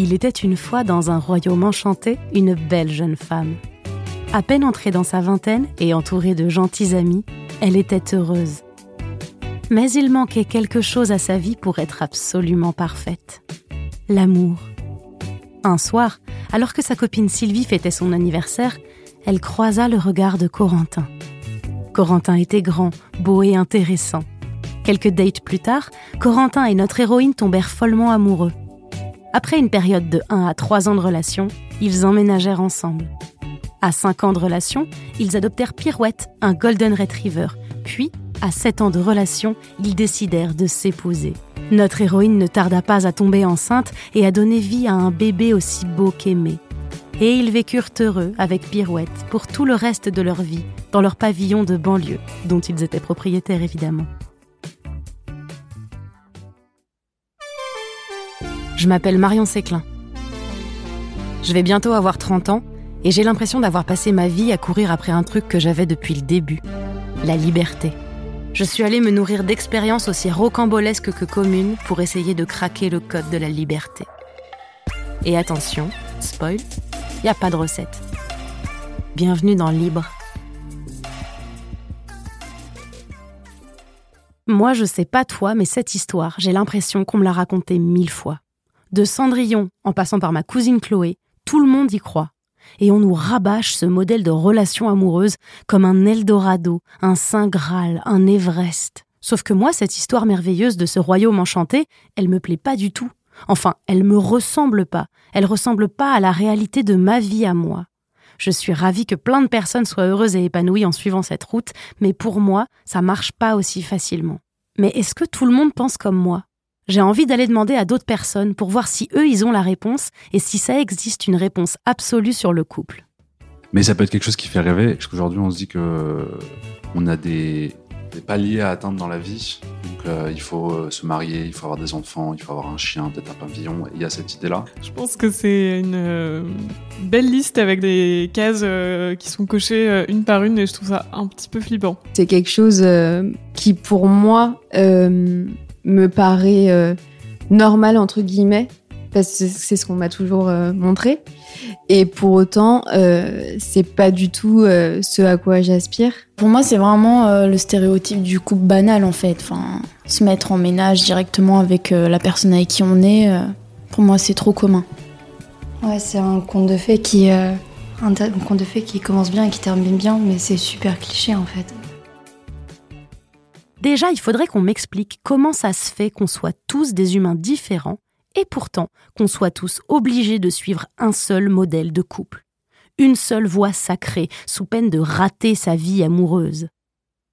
Il était une fois dans un royaume enchanté une belle jeune femme. À peine entrée dans sa vingtaine et entourée de gentils amis, elle était heureuse. Mais il manquait quelque chose à sa vie pour être absolument parfaite. L'amour. Un soir, alors que sa copine Sylvie fêtait son anniversaire, elle croisa le regard de Corentin. Corentin était grand, beau et intéressant. Quelques dates plus tard, Corentin et notre héroïne tombèrent follement amoureux. Après une période de 1 à 3 ans de relation, ils emménagèrent ensemble. À 5 ans de relation, ils adoptèrent Pirouette, un Golden Retriever. Puis, à 7 ans de relation, ils décidèrent de s'épouser. Notre héroïne ne tarda pas à tomber enceinte et à donner vie à un bébé aussi beau qu'aimé. Et ils vécurent heureux avec Pirouette pour tout le reste de leur vie, dans leur pavillon de banlieue, dont ils étaient propriétaires évidemment. Je m'appelle Marion Séclin. Je vais bientôt avoir 30 ans et j'ai l'impression d'avoir passé ma vie à courir après un truc que j'avais depuis le début, la liberté. Je suis allée me nourrir d'expériences aussi rocambolesques que communes pour essayer de craquer le code de la liberté. Et attention, spoil, il n'y a pas de recette. Bienvenue dans Libre. Moi, je sais pas toi, mais cette histoire, j'ai l'impression qu'on me l'a racontée mille fois. De Cendrillon, en passant par ma cousine Chloé, tout le monde y croit. Et on nous rabâche ce modèle de relation amoureuse comme un Eldorado, un Saint Graal, un Everest. Sauf que moi, cette histoire merveilleuse de ce royaume enchanté, elle me plaît pas du tout. Enfin, elle me ressemble pas. Elle ressemble pas à la réalité de ma vie à moi. Je suis ravie que plein de personnes soient heureuses et épanouies en suivant cette route, mais pour moi, ça marche pas aussi facilement. Mais est-ce que tout le monde pense comme moi? J'ai envie d'aller demander à d'autres personnes pour voir si eux, ils ont la réponse et si ça existe une réponse absolue sur le couple. Mais ça peut être quelque chose qui fait rêver, parce qu'aujourd'hui, on se dit que on a des, paliers à atteindre dans la vie. Donc, euh, il faut euh, se marier, il faut avoir des enfants, il faut avoir un chien, peut-être un pavillon. Il y a cette idée-là. Je pense que c'est une euh, belle liste avec des cases qui sont cochées une par une et je trouve ça un petit peu flippant. C'est quelque chose qui, pour moi, me paraît euh, normal entre guillemets parce que c'est ce qu'on m'a toujours euh, montré et pour autant euh, c'est pas du tout ce à quoi j'aspire. Pour moi c'est vraiment le stéréotype du couple banal en fait, enfin se mettre en ménage directement avec la personne avec qui on est pour moi c'est trop commun. Ouais, c'est un conte de fées qui un conte de fées qui commence bien et qui termine bien mais c'est super cliché en fait. Déjà, il faudrait qu'on m'explique comment ça se fait qu'on soit tous des humains différents et pourtant qu'on soit tous obligés de suivre un seul modèle de couple. Une seule voie sacrée, sous peine de rater sa vie amoureuse.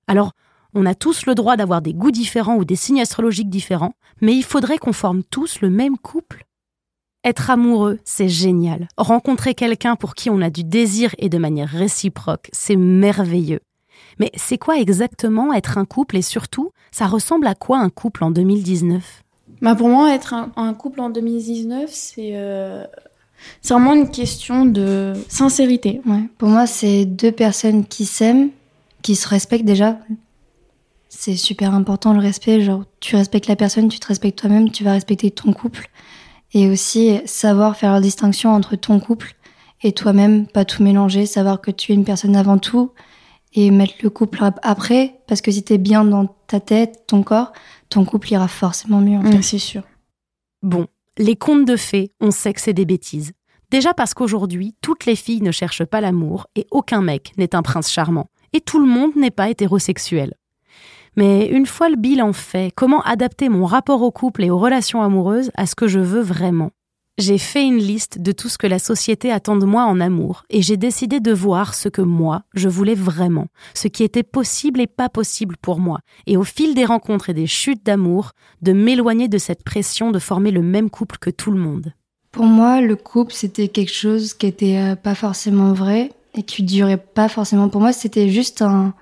Alors, on a tous le droit d'avoir des goûts différents ou des signes astrologiques différents, mais il faudrait qu'on forme tous le même couple. Être amoureux, c'est génial. Rencontrer quelqu'un pour qui on a du désir et de manière réciproque, c'est merveilleux. Mais c'est quoi exactement être un couple et surtout, ça ressemble à quoi un couple en 2019 bah Pour moi, être un, couple en 2019, c'est euh, vraiment une question de sincérité. Ouais. Pour moi, c'est deux personnes qui s'aiment, qui se respectent déjà. C'est super important le respect. Genre, tu respectes la personne, tu te respectes toi-même, tu vas respecter ton couple. Et aussi savoir faire la distinction entre ton couple et toi-même, pas tout mélanger, savoir que tu es une personne avant tout et mettre le couple après, parce que si t'es bien dans ta tête, ton corps, ton couple ira forcément mieux. Mm, c'est sûr. Bon, les contes de fées, on sait que c'est des bêtises. Déjà parce qu'aujourd'hui, toutes les filles ne cherchent pas l'amour et aucun mec n'est un prince charmant. Et tout le monde n'est pas hétérosexuel. Mais une fois le bilan fait, comment adapter mon rapport au couple et aux relations amoureuses à ce que je veux vraiment? J'ai fait une liste de tout ce que la société attend de moi en amour, et j'ai décidé de voir ce que moi, je voulais vraiment, ce qui était possible et pas possible pour moi, et au fil des rencontres et des chutes d'amour, de m'éloigner de cette pression de former le même couple que tout le monde. Pour moi, le couple, c'était quelque chose qui était euh, pas forcément vrai, et qui durait pas forcément. Pour moi, c'était juste un,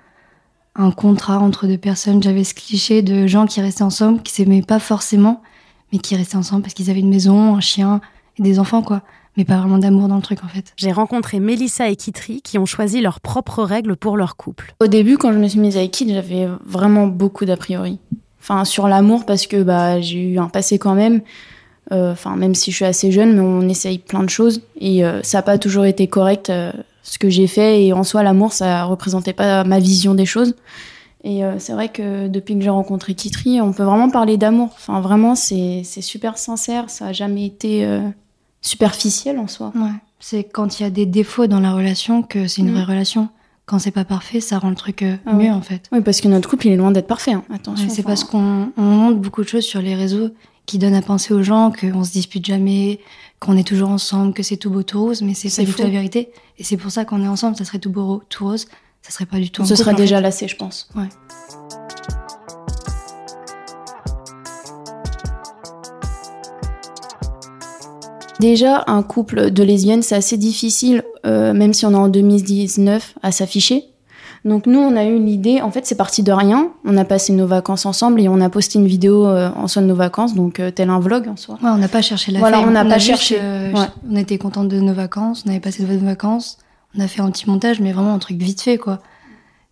un contrat entre deux personnes. J'avais ce cliché de gens qui restaient ensemble, qui s'aimaient pas forcément, mais qui restaient ensemble parce qu'ils avaient une maison, un chien et des enfants, quoi. Mais pas vraiment d'amour dans le truc, en fait. J'ai rencontré Mélissa et Kitri qui ont choisi leurs propres règles pour leur couple. Au début, quand je me suis mise avec Kit, j'avais vraiment beaucoup d'a priori. Enfin, sur l'amour, parce que bah, j'ai eu un passé quand même. Enfin, même si je suis assez jeune, mais on essaye plein de choses et ça n'a pas toujours été correct ce que j'ai fait. Et en soi, l'amour, ça représentait pas ma vision des choses. Et c'est vrai que depuis que j'ai rencontré Kitri, on peut vraiment parler d'amour. Enfin, vraiment, c'est super sincère. Ça a jamais été superficiel en soi. Ouais. C'est quand il y a des défauts dans la relation que c'est une Mm. vraie relation. Quand c'est pas parfait, ça rend le truc euh, Ah mieux ouais. en fait. Oui, parce que notre couple, il est loin d'être parfait. hein. Attention. Ouais, c'est enfin, parce qu'on on montre beaucoup de choses sur les réseaux qui donnent à penser aux gens qu'on se dispute jamais, qu'on est toujours ensemble, que c'est tout beau tout rose, mais c'est pas du tout la vérité. Et c'est pour ça qu'on est ensemble, ça serait tout beau tout rose, ça serait pas du tout. on se serait déjà fait. lassé, je pense. Ouais. Déjà, un couple de lesbiennes, c'est assez difficile, euh, même si on est en 2019, à s'afficher. Donc nous, on a eu l'idée, en fait, c'est parti de rien. On a passé nos vacances ensemble et on a posté une vidéo euh, en soi de nos vacances, donc euh, tel un vlog en soi. Ouais, on n'a pas cherché la Voilà, fame. on n'a pas cherché. Ouais. On était contente de nos vacances, on avait passé de bonnes vacances, on a fait un petit montage, mais vraiment un truc vite fait, quoi.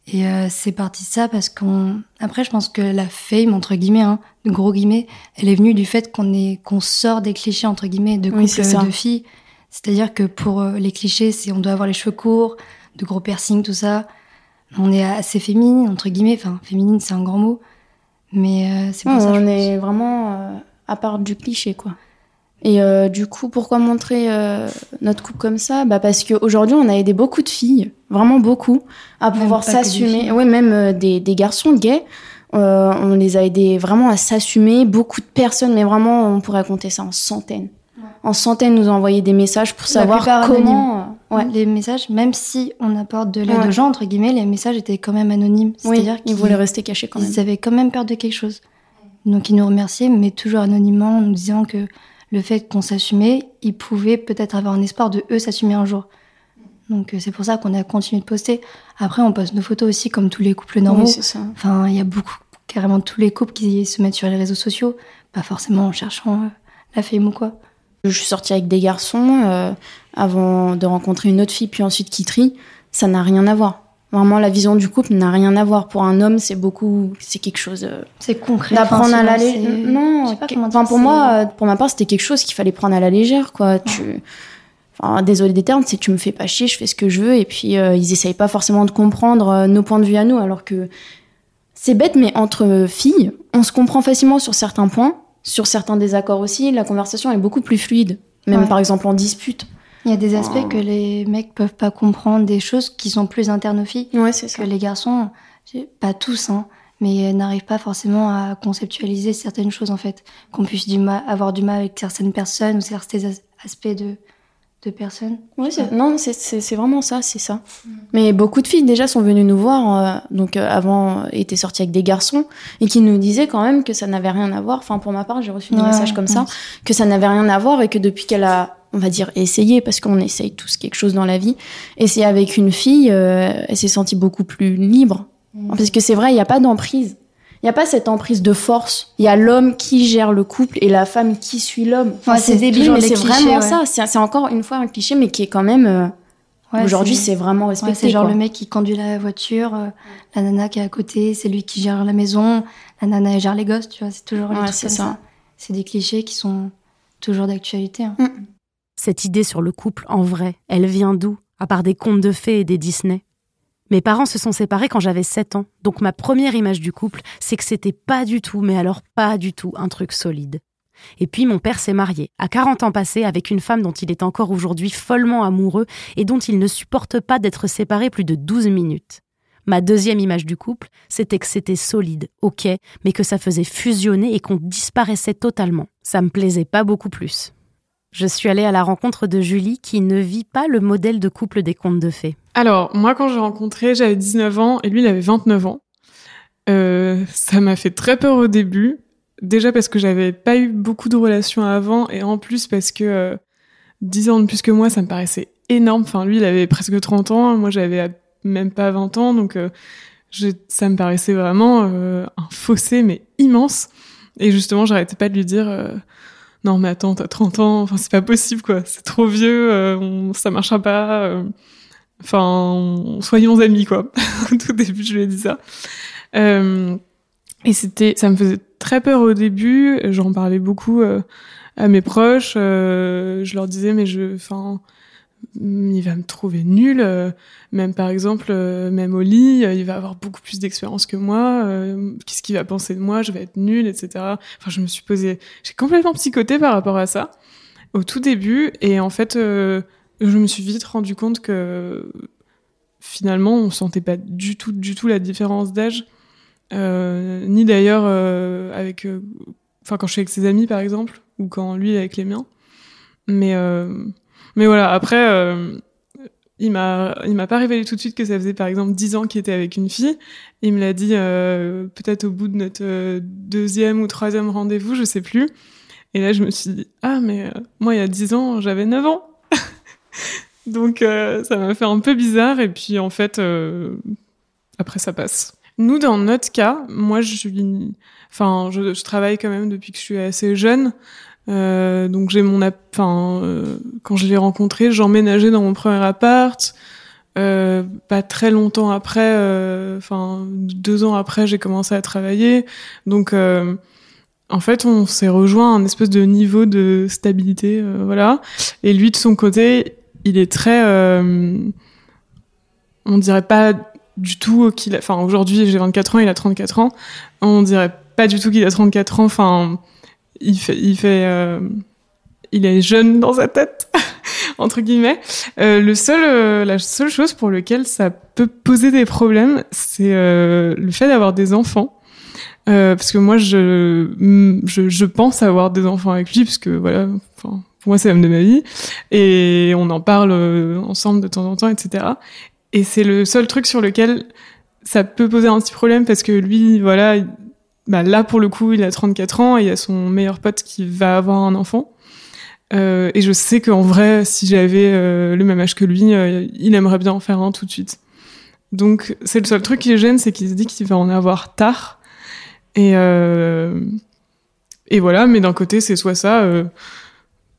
Et euh, c'est parti de ça parce qu'on. Après, je pense que la fame, entre guillemets, hein, de gros guillemets, elle est venue du fait qu'on est qu'on sort des clichés, entre guillemets, de couple de filles. C'est-à-dire que pour euh, les clichés, c'est on doit avoir les cheveux courts, de gros piercings, tout ça. On est assez féminine, entre guillemets. Enfin, féminine, c'est un grand mot. Mais euh, c'est pour Ouais, ça. je on pense. est vraiment euh, à part du cliché, quoi. Et euh, du coup, pourquoi montrer euh, notre couple comme ça? Bah Parce qu'aujourd'hui, on a aidé beaucoup de filles, vraiment beaucoup, à pouvoir s'assumer. Ouais, même euh, des, des garçons gays. On les a aidés vraiment à s'assumer. Beaucoup de personnes, mais vraiment, on pourrait compter ça en centaines. En centaines, nous ont envoyé des messages pour savoir comment. ouais. Les messages, même si on apporte de l'aide Ouais. aux gens, entre guillemets, les messages étaient quand même anonymes. Oui, C'est-à-dire ils qu'ils voulaient rester cachés quand même. ils avaient quand même peur de quelque chose. Donc ils nous remerciaient, mais toujours anonymement, en nous disant que le fait qu'on s'assumait, ils pouvaient peut-être avoir un espoir de eux s'assumer un jour. Donc euh, c'est pour ça qu'on a continué de poster. Après, on poste nos photos aussi, comme tous les couples normaux. Oui, c'est ça. enfin, il y a beaucoup, carrément tous les couples qui se mettent sur les réseaux sociaux, pas forcément en cherchant euh, la fame ou quoi. Je suis sortie avec des garçons euh, avant de rencontrer une autre fille, puis ensuite Kitri. Ça n'a rien à voir. Vraiment, la vision du couple n'a rien à voir. Pour un homme, c'est beaucoup, c'est quelque chose euh, C'est concret. d'apprendre à la légère. Non, pas enfin pour moi, euh, pour ma part, c'était quelque chose qu'il fallait prendre à la légère, quoi. Tu, enfin, désolé des termes, c'est tu me fais pas chier, je fais ce que je veux, et puis euh, ils essayent pas forcément de comprendre euh, nos points de vue à nous, alors que c'est bête, mais entre filles, on se comprend facilement sur certains points, sur certains désaccords aussi. La conversation est beaucoup plus fluide, même Ouais. par exemple en dispute. Il y a des aspects que les mecs peuvent pas comprendre, des choses qui sont plus internes aux filles, Ouais, c'est que les garçons, pas tous, hein, mais n'arrivent pas forcément à conceptualiser certaines choses en fait, qu'on puisse du mal, avoir du mal avec certaines personnes ou certains as- aspects de, de personnes. Oui, c'est- non, c'est- c'est c'est vraiment ça, c'est ça. Mais beaucoup de filles déjà sont venues nous voir, euh, donc euh, avant euh, étaient sorties avec des garçons et qui nous disaient quand même que ça n'avait rien à voir. Enfin, pour ma part, j'ai reçu des Ouais, messages comme ça, que ça n'avait rien à voir et que depuis qu'elle a, on va dire, essayé, parce qu'on essaye tous quelque chose dans la vie, essayé avec une fille, euh, elle s'est sentie beaucoup plus libre. Parce que c'est vrai, il n'y a pas d'emprise. Il n'y a pas cette emprise de force. Il y a l'homme qui gère le couple et la femme qui suit l'homme. Enfin, Ouais, c'est débile, mais c'est vraiment ouais. ça. C'est encore une fois un cliché, mais qui est quand même. euh, Ouais, Aujourd'hui, c'est vraiment respecté. Ouais, c'est genre quoi. le mec qui conduit la voiture, euh, la nana qui est à côté, c'est lui qui gère la maison, la nana elle gère les gosses, tu vois, c'est toujours les Ouais, trucs c'est comme ça. ça. C'est des clichés qui sont toujours d'actualité. hein. Cette idée sur le couple en vrai, elle vient d'où À part des contes de fées et des Disney? Mes parents se sont séparés quand j'avais 7 ans, donc ma première image du couple, c'est que c'était pas du tout, mais alors pas du tout, un truc solide. Et puis mon père s'est marié, à 40 ans passés, avec une femme dont il est encore aujourd'hui follement amoureux et dont il ne supporte pas d'être séparé plus de 12 minutes. Ma deuxième image du couple, c'était que c'était solide, ok, mais que ça faisait fusionner et qu'on disparaissait totalement. Ça me plaisait pas beaucoup plus. Je suis allée à la rencontre de Julie qui ne vit pas le modèle de couple des contes de fées. Alors, moi, quand j'ai rencontré, j'avais 19 ans et lui, il avait 29 ans. Euh, ça m'a fait très peur au début. Déjà parce que j'avais pas eu beaucoup de relations avant et en plus parce que euh, 10 ans de plus que moi, ça me paraissait énorme. Enfin, lui, il avait presque 30 ans, moi, j'avais même pas 20 ans, donc euh, ça me paraissait vraiment euh, un fossé, mais immense. Et justement, j'arrêtais pas de lui dire euh, non, mais attends, t'as 30 ans, enfin, c'est pas possible, quoi, c'est trop vieux, euh, on- ça marchera pas. euh. Enfin, on- soyons amis, quoi. Au tout début, je lui ai dit ça. Euh, et c'était, ça me faisait très peur au début. J'en parlais beaucoup à mes proches. je leur disais, mais je, enfin, il va me trouver nul. même par exemple, même au lit, il va avoir beaucoup plus d'expérience que moi. Qu'est-ce qu'il va penser de moi Je vais être nul, etc. Enfin, je me suis posé, j'ai complètement psychoté par rapport à ça au tout début. Et en fait, je me suis vite rendu compte que finalement, on sentait pas du tout, du tout la différence d'âge, euh, ni d'ailleurs euh, avec, euh, enfin quand je suis avec ses amis par exemple, ou quand lui est avec les miens. Mais mais voilà, après, il m'a il m'a pas révélé tout de suite que ça faisait par exemple 10 ans qu'il était avec une fille. Il me l'a dit peut-être au bout de notre deuxième ou troisième rendez-vous, je sais plus. Et là, je me suis dit ah mais moi il y a 10 ans, j'avais 9 ans. Donc euh, ça m'a fait un peu bizarre et puis en fait euh, après ça passe. Nous dans notre cas, moi je suis, enfin je, travaille quand même depuis que je suis assez jeune. Euh, donc j'ai mon, enfin euh, quand je l'ai rencontré, j'emménageais dans mon premier appart. pas très longtemps après, enfin deux ans après, j'ai commencé à travailler. Donc en fait, on s'est rejoint à un espèce de niveau de stabilité, voilà. Et lui, de son côté, il est très. Euh, on dirait pas du tout qu'il. Enfin, aujourd'hui, j'ai 24 ans, il a 34 ans. On dirait pas du tout qu'il a 34 ans. Enfin, il fait. Il, fait, euh, il est jeune dans sa tête. entre guillemets. Euh, le seul, la seule chose pour lequel ça peut poser des problèmes, c'est le fait d'avoir des enfants. parce que moi, je, je, je, pense avoir des enfants avec lui, parce que voilà, enfin, pour moi c'est l'homme de ma vie et on en parle euh, ensemble de temps en temps etc et c'est le seul truc sur lequel ça peut poser un petit problème parce que lui voilà bah là pour le coup il a 34 ans et il y a son meilleur pote qui va avoir un enfant. Euh, et je sais qu'en vrai si j'avais euh, le même âge que lui euh, il aimerait bien en faire un tout de suite. Donc c'est le seul truc qui gêne c'est qu'il se dit qu'il va en avoir tard. Et et voilà mais d'un côté c'est soit ça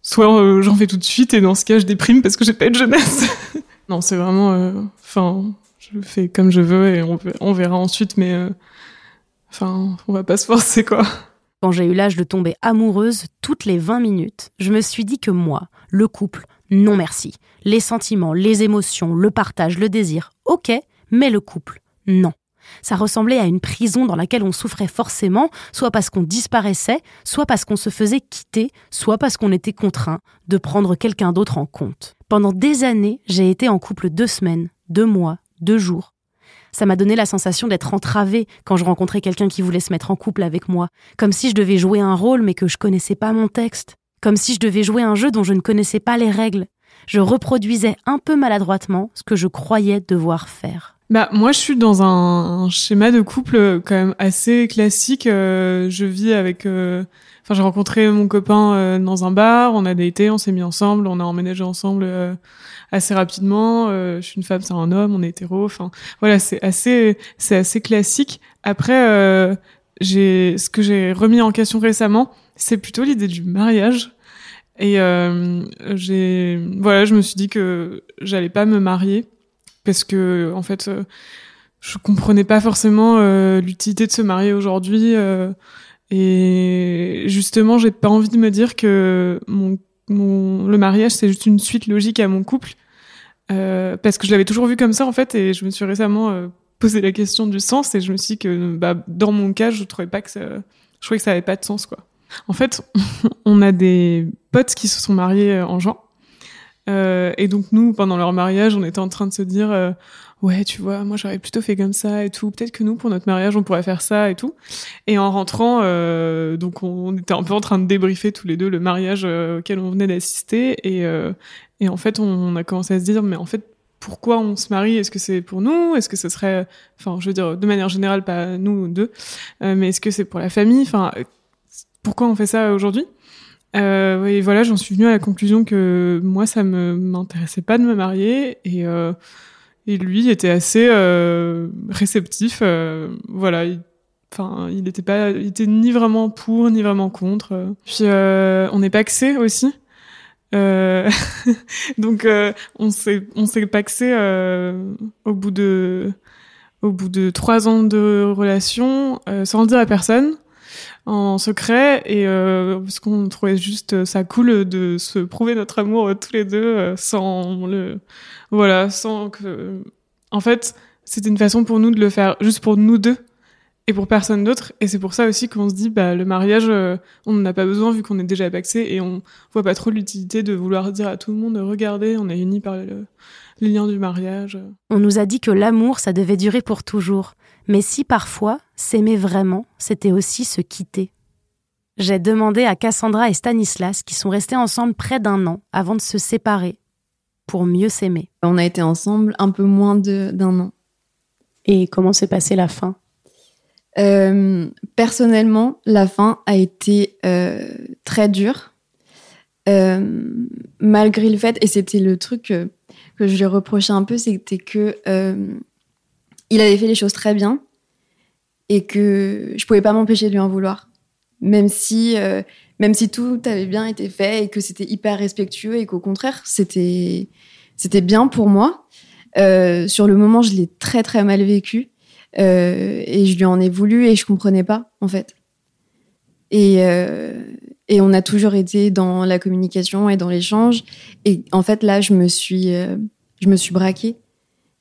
soit euh, j'en fais tout de suite et dans ce cas je déprime parce que j'ai pas de jeunesse. non, c'est vraiment, euh, enfin, je fais comme je veux et on, on verra ensuite, mais euh, enfin, on va pas se forcer quoi. Quand j'ai eu l'âge de tomber amoureuse toutes les 20 minutes, je me suis dit que moi, le couple, non merci. Les sentiments, les émotions, le partage, le désir, ok, mais le couple, non. Ça ressemblait à une prison dans laquelle on souffrait forcément, soit parce qu'on disparaissait, soit parce qu'on se faisait quitter, soit parce qu'on était contraint de prendre quelqu'un d'autre en compte. Pendant des années, j'ai été en couple deux semaines, deux mois, deux jours. Ça m'a donné la sensation d'être entravée quand je rencontrais quelqu'un qui voulait se mettre en couple avec moi, comme si je devais jouer un rôle mais que je connaissais pas mon texte, comme si je devais jouer un jeu dont je ne connaissais pas les règles. Je reproduisais un peu maladroitement ce que je croyais devoir faire. Bah moi je suis dans un, schéma de couple quand même assez classique. Euh, je vis avec, euh, enfin j'ai rencontré mon copain euh, dans un bar, on a daté, on s'est mis ensemble, on a emménagé ensemble assez rapidement. je suis une femme, c'est un homme, on est hétéro. Enfin voilà, c'est assez, c'est assez classique. Après, j'ai ce que j'ai remis en question récemment, c'est plutôt l'idée du mariage. Et j'ai, voilà, je me suis dit que j'allais pas me marier parce que en fait euh, je comprenais pas forcément euh, l'utilité de se marier aujourd'hui euh, et justement j'ai pas envie de me dire que mon, mon le mariage c'est juste une suite logique à mon couple parce que je l'avais toujours vu comme ça en fait et je me suis récemment posé la question du sens et je me suis dit que bah, dans mon cas je trouvais pas que ça je trouvais que ça avait pas de sens quoi en fait on a des potes qui se sont mariés en juin euh, et donc nous, pendant leur mariage, on était en train de se dire, euh, ouais, tu vois, moi j'aurais plutôt fait comme ça et tout. Peut-être que nous, pour notre mariage, on pourrait faire ça et tout. Et en rentrant, euh, donc on, était un peu en train de débriefer tous les deux le mariage auquel on venait d'assister. Et, et en fait, on, a commencé à se dire, mais en fait, pourquoi on se marie? Est-ce que c'est pour nous? Est-ce que ce serait, enfin, je veux dire, de manière générale, pas nous deux, mais est-ce que c'est pour la famille? Enfin, pourquoi on fait ça aujourd'hui? Euh, et voilà, j'en suis venue à la conclusion que moi, ça me m'intéressait pas de me marier et euh, et lui était assez euh, réceptif. Euh, voilà, enfin, il, était pas, il était ni vraiment pour ni vraiment contre. Puis euh, on est paxé aussi. donc on s'est on s'est paxé au bout de au bout de trois ans de relation sans le dire à personne. en secret et euh, parce qu'on trouvait juste ça cool de se prouver notre amour tous les deux sans le voilà sans que en fait c'était une façon pour nous de le faire juste pour nous deux et pour personne d'autre. Et c'est pour ça aussi qu'on se dit, bah, le mariage, on n'en a pas besoin vu qu'on est déjà paxé et on voit pas trop l'utilité de vouloir dire à tout le monde, regardez, on est unis par le, les liens du mariage. On nous a dit que l'amour, ça devait durer pour toujours. Mais si parfois, s'aimer vraiment, c'était aussi se quitter. J'ai demandé à Cassandra et Stanislas, qui sont restés ensemble près d'un an avant de se séparer, pour mieux s'aimer. On a été ensemble un peu moins d'un an. Et comment s'est passée la fin? Euh, Personnellement, la fin a été euh, très dure. Euh, malgré le fait, et c'était le truc que je lui reprochais un peu, c'était que il avait fait les choses très bien et que je pouvais pas m'empêcher de lui en vouloir, même si même si tout avait bien été fait et que c'était hyper respectueux et qu'au contraire c'était c'était bien pour moi. Sur le moment, je l'ai très très mal vécu et je lui en ai voulu et je comprenais pas en fait. Et, et on a toujours été dans la communication et dans l'échange. Et en fait, là, je me suis, euh, je me suis braquée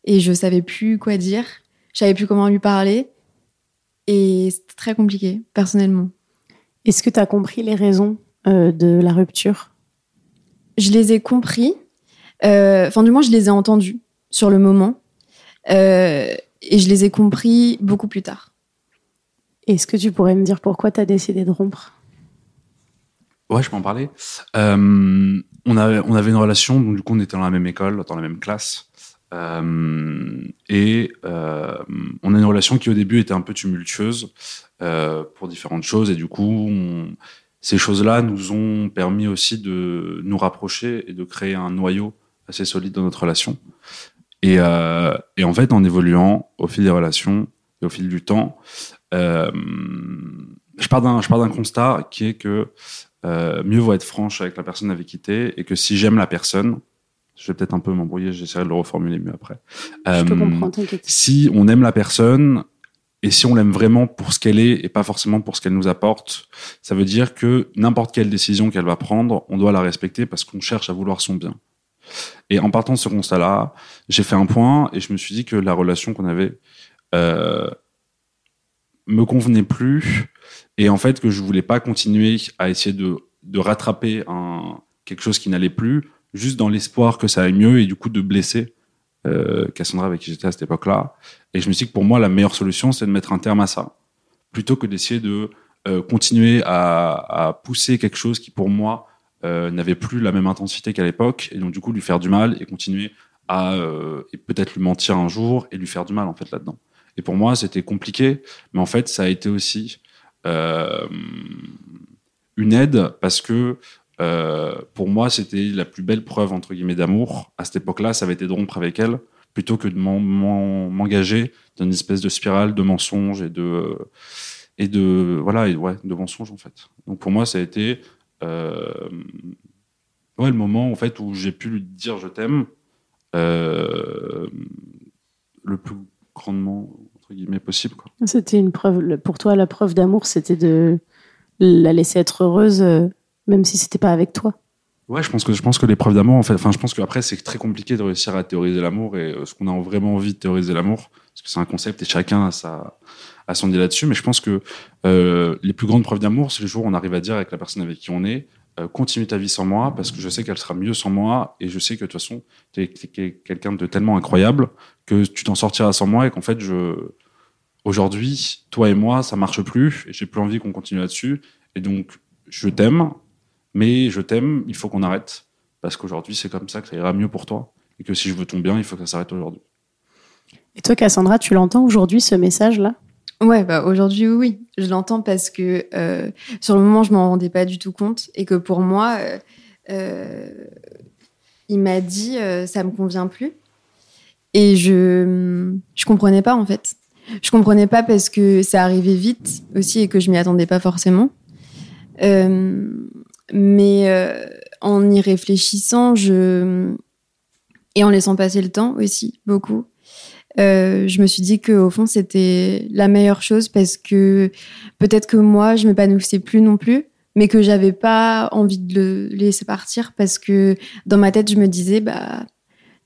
et je savais plus quoi dire. Je savais plus comment lui parler. Et c'était très compliqué, personnellement. Est-ce que tu as compris les raisons euh, de la rupture? Je les ai compris. Euh, enfin, du moins, je les ai entendus sur le moment. Et je les ai compris beaucoup plus tard. Est-ce que tu pourrais me dire pourquoi tu as décidé de rompre? Ouais, je peux en parler. Euh, on, avait, on avait une relation, donc du coup, on était dans la même école, dans la même classe. Euh, et euh, on a une relation qui, au début, était un peu tumultueuse pour différentes choses. Et du coup, ces choses-là nous ont permis aussi de nous rapprocher et de créer un noyau assez solide dans notre relation. Et, et en fait, en évoluant au fil des relations et au fil du temps, je pars d'un constat qui est que euh, mieux vaut être franche avec la personne avec qui t'es et que si j'aime la personne, je vais peut-être un peu m'embrouiller, j'essaierai de le reformuler mieux après. je euh, Si on aime la personne et si on l'aime vraiment pour ce qu'elle est et pas forcément pour ce qu'elle nous apporte, ça veut dire que n'importe quelle décision qu'elle va prendre, on doit la respecter parce qu'on cherche à vouloir son bien. Et en partant de ce constat-là, j'ai fait un point et je me suis dit que la relation qu'on avait euh, me convenait plus et en fait que je voulais pas continuer à essayer de, rattraper quelque chose qui n'allait plus, juste dans l'espoir que ça aille mieux et du coup de blesser euh, Cassandra avec qui j'étais à cette époque-là. Et je me suis dit que pour moi, la meilleure solution, c'est de mettre un terme à ça, plutôt que d'essayer de euh, continuer à, pousser quelque chose qui pour moi n'avait plus la même intensité qu'à l'époque, et donc du coup lui faire du mal et continuer à euh, et peut-être lui mentir un jour et lui faire du mal en fait là-dedans. Et pour moi, c'était compliqué, mais en fait, ça a été aussi euh, une aide parce que euh, pour moi, c'était la plus belle preuve entre guillemets d'amour. À cette époque-là, ça avait été de rompre avec elle plutôt que de m'engager dans une espèce de spirale de mensonges et de et de voilà et ouais de mensonges en fait. Donc pour moi, ça a été euh, ouais le moment en fait où j'ai pu lui dire je t'aime euh, le plus grandement guillemets possible. C'était une preuve, pour toi, la preuve d'amour, c'était de la laisser être heureuse, euh, même si c'était pas avec toi. Ouais, je pense que je pense que les preuves d'amour, en fait, enfin, je pense qu'après c'est très compliqué de réussir à théoriser l'amour et euh, ce qu'on a vraiment envie de théoriser l'amour, parce que c'est un concept et chacun a sa a son idée là-dessus. Mais je pense que euh, les plus grandes preuves d'amour, c'est le jour où on arrive à dire avec la personne avec qui on est, continue ta vie sans moi, parce que je sais qu'elle sera mieux sans moi et je sais que de toute façon, tu es, quelqu'un de tellement incroyable que tu t'en sortiras sans moi et qu'en fait, Aujourd'hui, toi et moi, ça marche plus et j'ai plus envie qu'on continue là-dessus. Et donc, je t'aime, mais je t'aime, il faut qu'on arrête. Parce qu'aujourd'hui, c'est comme ça que ça ira mieux pour toi. Et que si je veux ton bien, il faut que ça s'arrête aujourd'hui. Et toi, Cassandra, tu l'entends aujourd'hui, ce message-là? Ouais, bah aujourd'hui, oui. Je l'entends parce que euh, sur le moment, je m'en rendais pas du tout compte. Et que pour moi, euh, euh, il m'a dit ça me convient plus. Et je je comprenais pas, en fait. Je comprenais pas parce que ça arrivait vite aussi et que je m'y attendais pas forcément. Mais en y réfléchissant, je et en laissant passer le temps aussi beaucoup, euh, je me suis dit que au fond c'était la meilleure chose parce que peut-être que moi je m'épanouissais plus non plus, mais que j'avais pas envie de le laisser partir parce que dans ma tête je me disais bah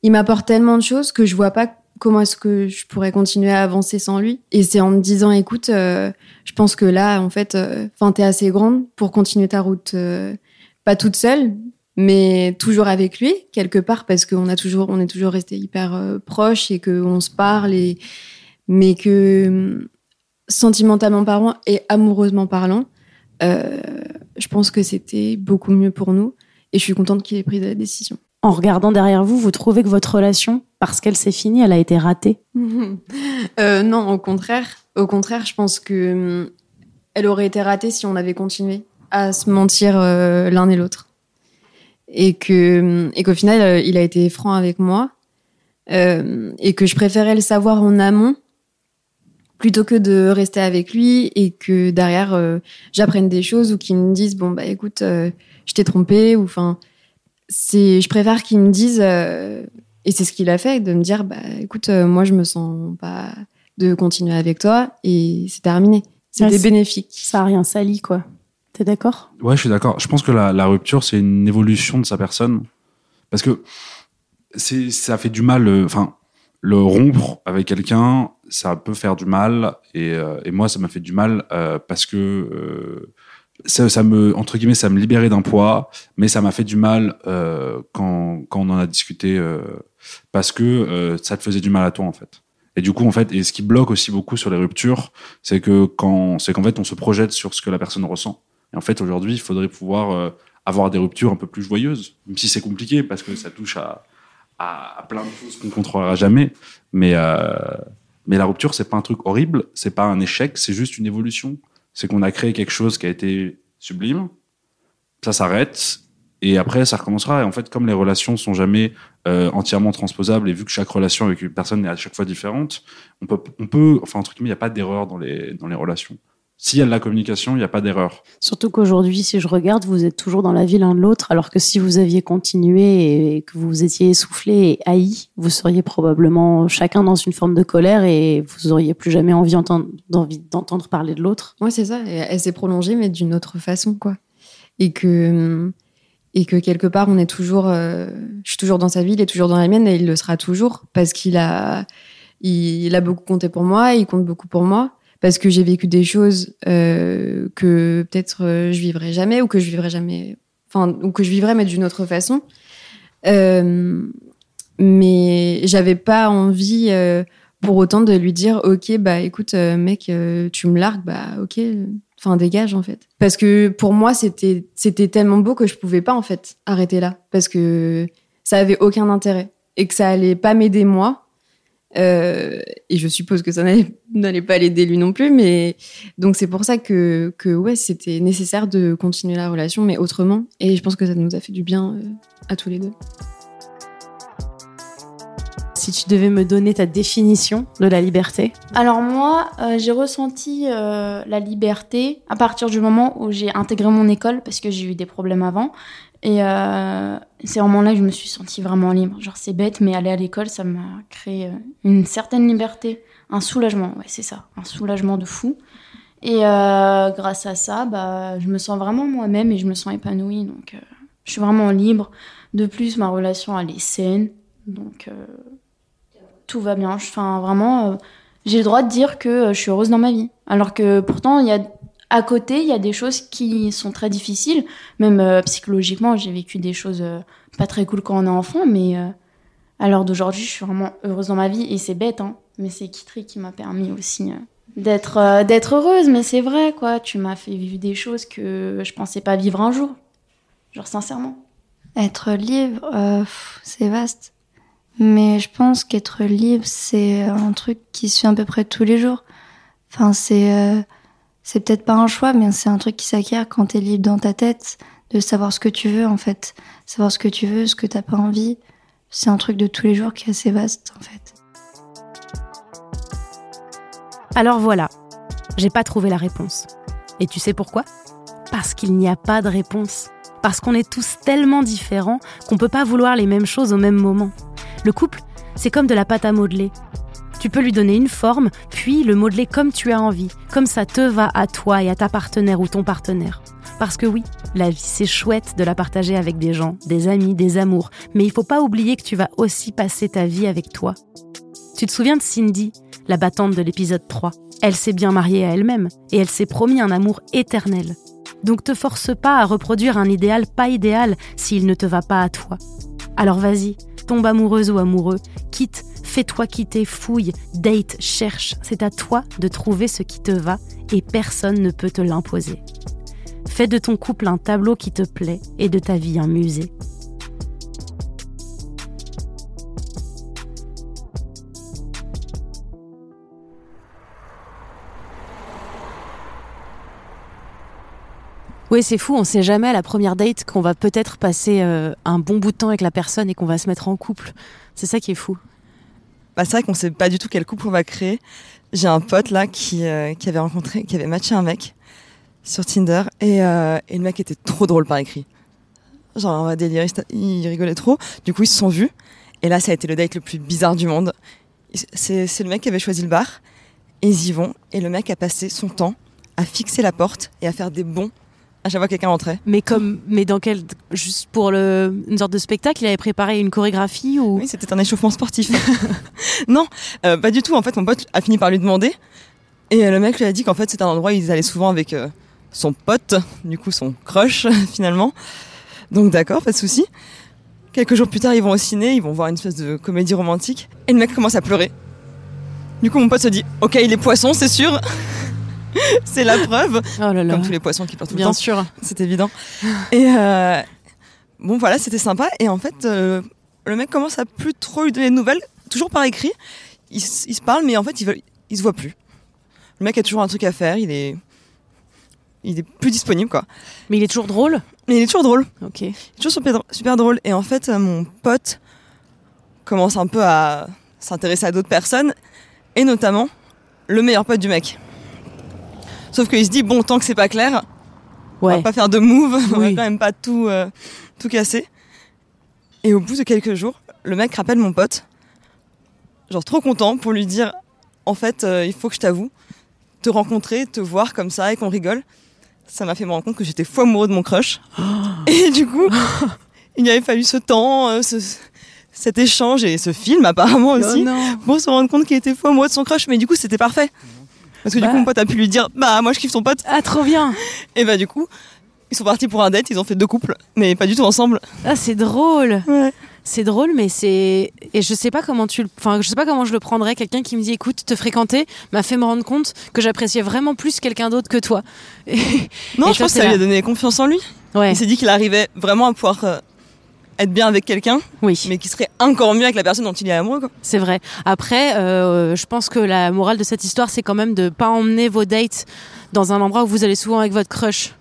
il m'apporte tellement de choses que je vois pas comment est-ce que je pourrais continuer à avancer sans lui. Et c'est en me disant, écoute, euh, je pense que là, en fait, euh, enfin, t'es assez grande pour continuer ta route, euh, pas toute seule, mais toujours avec lui quelque part, parce qu'on a toujours, on est toujours resté hyper proches et qu'on se parle, et mais que sentimentalement parlant et amoureusement parlant, je pense que c'était beaucoup mieux pour nous. Et je suis contente qu'il ait pris la décision en regardant derrière vous, vous trouvez que votre relation, parce qu'elle s'est finie, elle a été ratée? Euh, Non, au contraire. Au contraire, je pense que hum, elle aurait été ratée si on avait continué à se mentir euh, l'un et l'autre. Et que et qu'au final, euh, il a été franc avec moi et que je préférais le savoir en amont plutôt que de rester avec lui et que derrière j'apprenne des choses ou qu'il me dise bon bah écoute, je t'ai trompé ou enfin c'est, je préfère qu'il me dise, euh, et c'est ce qu'il a fait, de me dire, bah, écoute, euh, moi, je me sens pas de continuer avec toi, et c'est terminé. C'était bénéfique. Ça a rien sali, quoi. D'accord? Ouais, je suis d'accord. Je pense que la, rupture, c'est une évolution de sa personne, parce que ça fait du mal. Euh, enfin, le rompre avec quelqu'un, ça peut faire du mal, et, et moi, ça m'a fait du mal parce que ça, me entre guillemets ça me libérait d'un poids. Mais ça m'a fait du mal euh, quand, quand on en a discuté euh, parce que euh, ça te faisait du mal à toi en fait. Et du coup en fait et ce qui bloque aussi beaucoup sur les ruptures c'est que quand c'est qu'en fait on se projette sur ce que la personne ressent en fait aujourd'hui il faudrait pouvoir euh, avoir des ruptures un peu plus joyeuses même si c'est compliqué parce que ça touche à, plein de choses qu'on contrôlera jamais mais euh, mais la rupture c'est pas un truc horrible c'est pas un échec c'est juste une évolution c'est qu'on a créé quelque chose qui a été sublime, ça s'arrête, et après ça recommencera. Et en fait, comme les relations sont jamais euh, entièrement transposables, et vu que chaque relation avec une personne est à chaque fois différente, on peut, on peut enfin entre guillemets, il n'y a pas d'erreur dans les dans les relations. S'il y a de la communication, il n'y a pas d'erreur. Surtout qu'aujourd'hui, si je regarde, vous êtes toujours dans la vie l'un de l'autre, alors que si vous aviez continué et que vous étiez essoufflé et haï, vous seriez probablement chacun dans une forme de colère et vous auriez plus jamais envie d'entendre parler de l'autre. Oui, c'est ça. elle s'est prolongée, mais d'une autre façon, quoi. Et que, et que quelque part, on est toujours, euh, je suis toujours dans sa vie, il est toujours dans la mienne et il le sera toujours parce qu'il a, il a beaucoup compté pour moi, il compte beaucoup pour moi parce que j'ai vécu des choses euh, que peut-être euh, je vivrai jamais ou que je vivrai jamais, enfin ou que je vivrai mais d'une autre façon. Euh, mais j'avais pas envie euh, pour autant de lui dire ok bah écoute mec tu me largues bah ok enfin dégage en fait parce que pour moi c'était c'était tellement beau que je pouvais pas en fait arrêter là parce que ça avait aucun intérêt et que ça allait pas m'aider moi euh, et je suppose que ça n'allait pas l'aider lui non plus, mais donc c'est pour ça que, que ouais, c'était nécessaire de continuer la relation, mais autrement. Et je pense que ça nous a fait du bien euh, à tous les deux. Si tu devais me donner ta définition de la liberté Alors moi, euh, j'ai ressenti euh, la liberté à partir du moment où j'ai intégré mon école, parce que j'ai eu des problèmes avant. Et euh, c'est au moment là que je me suis sentie vraiment libre. Genre, c'est bête, mais aller à l'école, ça m'a créé euh, une certaine liberté, un soulagement. Ouais, c'est ça, un soulagement de fou. Et euh, grâce à ça, bah, je me sens vraiment moi-même et je me sens épanouie. Donc, euh, je suis vraiment libre. De plus, ma relation, elle est saine. Donc, tout va bien. Enfin, vraiment, j'ai le droit de dire que je suis heureuse dans ma vie. Alors que pourtant, il y a à côté, il y a des choses qui sont très difficiles. Même euh, psychologiquement, j'ai vécu des choses euh, pas très cool quand on est enfant, mais euh, à l'heure d'aujourd'hui, je suis vraiment heureuse dans ma vie. Et c'est bête, hein, mais c'est Kitri qui m'a permis aussi d'être d'être heureuse. Mais c'est vrai, quoi. Tu m'as fait vivre des choses que je pensais pas vivre un jour. Genre, sincèrement. Être libre, c'est vaste. Mais je pense qu'être libre, c'est un truc qui se fait à peu près tous les jours. Enfin, c'est c'est peut-être pas un choix, mais c'est un truc qui s'acquiert quand t'es libre dans ta tête, de savoir ce que tu veux en fait, savoir ce que tu veux, ce que t'as pas envie. C'est un truc de tous les jours qui est assez vaste en fait. Alors voilà, j'ai pas trouvé la réponse. Et tu sais pourquoi? Parce qu'il n'y a pas de réponse. Parce qu'on est tous tellement différents qu'on peut pas vouloir les mêmes choses au même moment. Le couple, c'est comme de la pâte à modeler. Tu peux lui donner une forme, puis le modeler comme tu as envie, comme ça te va à toi et à ta partenaire ou ton partenaire. Parce que oui, la vie c'est chouette de la partager avec des gens, des amis, des amours, mais il faut pas oublier que tu vas aussi passer ta vie avec toi. Tu te souviens de Cindy, la battante de l'épisode 3 Elle s'est bien mariée à elle-même et elle s'est promis un amour éternel. Donc te force pas à reproduire un idéal pas idéal s'il ne te va pas à toi. Alors vas-y, tombe amoureuse ou amoureux, quitte, fais-toi quitter, fouille, date, cherche. C'est à toi de trouver ce qui te va et personne ne peut te l'imposer. Fais de ton couple un tableau qui te plaît et de ta vie un musée. Oui, c'est fou, on sait jamais à la première date qu'on va peut-être passer euh, un bon bout de temps avec la personne et qu'on va se mettre en couple. C'est ça qui est fou. Bah, c'est vrai qu'on sait pas du tout quel couple on va créer. J'ai un pote là qui, euh, qui avait rencontré, qui avait matché un mec sur Tinder et, euh, et le mec était trop drôle par écrit. Genre, on va délirer, il rigolait trop. Du coup, ils se sont vus. Et là, ça a été le date le plus bizarre du monde. C'est c'est le mec qui avait choisi le bar. Et ils y vont. Et le mec a passé son temps à fixer la porte et à faire des bons à chaque fois que quelqu'un rentrait. Mais comme, mais dans quel, juste pour le, une sorte de spectacle, il avait préparé une chorégraphie ou? Oui, c'était un échauffement sportif. non, euh, pas du tout. En fait, mon pote a fini par lui demander. Et euh, le mec lui a dit qu'en fait, c'était un endroit où ils allaient souvent avec euh, son pote, du coup son crush finalement. Donc d'accord, pas de souci. Quelques jours plus tard, ils vont au ciné, ils vont voir une espèce de comédie romantique. Et le mec commence à pleurer. Du coup, mon pote se dit Ok, il est poisson, c'est sûr. c'est la preuve. Oh là là. Comme tous les poissons qui pleurent tout le Bien temps. sûr. C'est évident. Et euh, bon, voilà, c'était sympa. Et en fait, euh, le mec commence à plus trop lui donner de nouvelles, toujours par écrit. Ils, ils se parlent, mais en fait, ils, veulent, ils se voient plus. Le mec a toujours un truc à faire, il est, il est plus disponible, quoi. Mais il est toujours drôle? Mais il est toujours drôle. Ok. Il est toujours super, super drôle. Et en fait, euh, mon pote commence un peu à s'intéresser à d'autres personnes, et notamment le meilleur pote du mec. Sauf qu'il se dit, bon, tant que c'est pas clair, on va Ouais. pas faire de move, on va quand même pas tout, euh, tout casser. Et au bout de quelques jours, le mec rappelle mon pote, genre trop content pour lui dire, en fait, euh, il faut que je t'avoue, te rencontrer, te voir comme ça et qu'on rigole, ça m'a fait me rendre compte que j'étais fou amoureux de mon crush. Et du coup, il avait fallu ce temps, euh, ce- cet échange et ce film apparemment aussi, Oh non. pour se rendre compte qu'il était fou amoureux de son crush. Mais du coup, c'était parfait. Parce que Bah. du coup, mon pote a pu lui dire, bah moi je kiffe ton pote. Ah, trop bien. Et bah du coup, ils sont partis pour un date, ils ont fait deux couples, mais pas du tout ensemble. Ah, c'est drôle. Ouais. C'est drôle, mais c'est et je sais pas comment tu, le- enfin, je sais pas comment je le prendrais. Quelqu'un qui me dit, écoute, te fréquenter m'a fait me rendre compte que j'appréciais vraiment plus quelqu'un d'autre que toi. Et- Non, Et je toi, pense que ça lui a donné confiance en lui. Ouais. Il s'est dit qu'il arrivait vraiment à pouvoir euh, être bien avec quelqu'un, Oui. mais qui serait encore mieux avec la personne dont il est amoureux. C'est vrai. Après, euh, je pense que la morale de cette histoire, c'est quand même de pas emmener vos dates dans un endroit où vous allez souvent avec votre crush,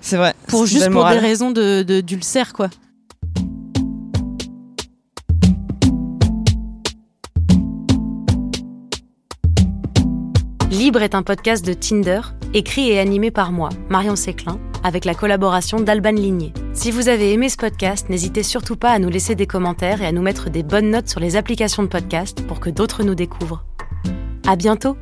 C'est vrai. pour juste pour des raisons de de- d'ulcère, quoi. Libre est un podcast de Tinder, écrit et animé par moi, Marion Séclin, avec la collaboration d'Alban Ligné. Si vous avez aimé ce podcast, n'hésitez surtout pas à nous laisser des commentaires et à nous mettre des bonnes notes sur les applications de podcast pour que d'autres nous découvrent. À bientôt!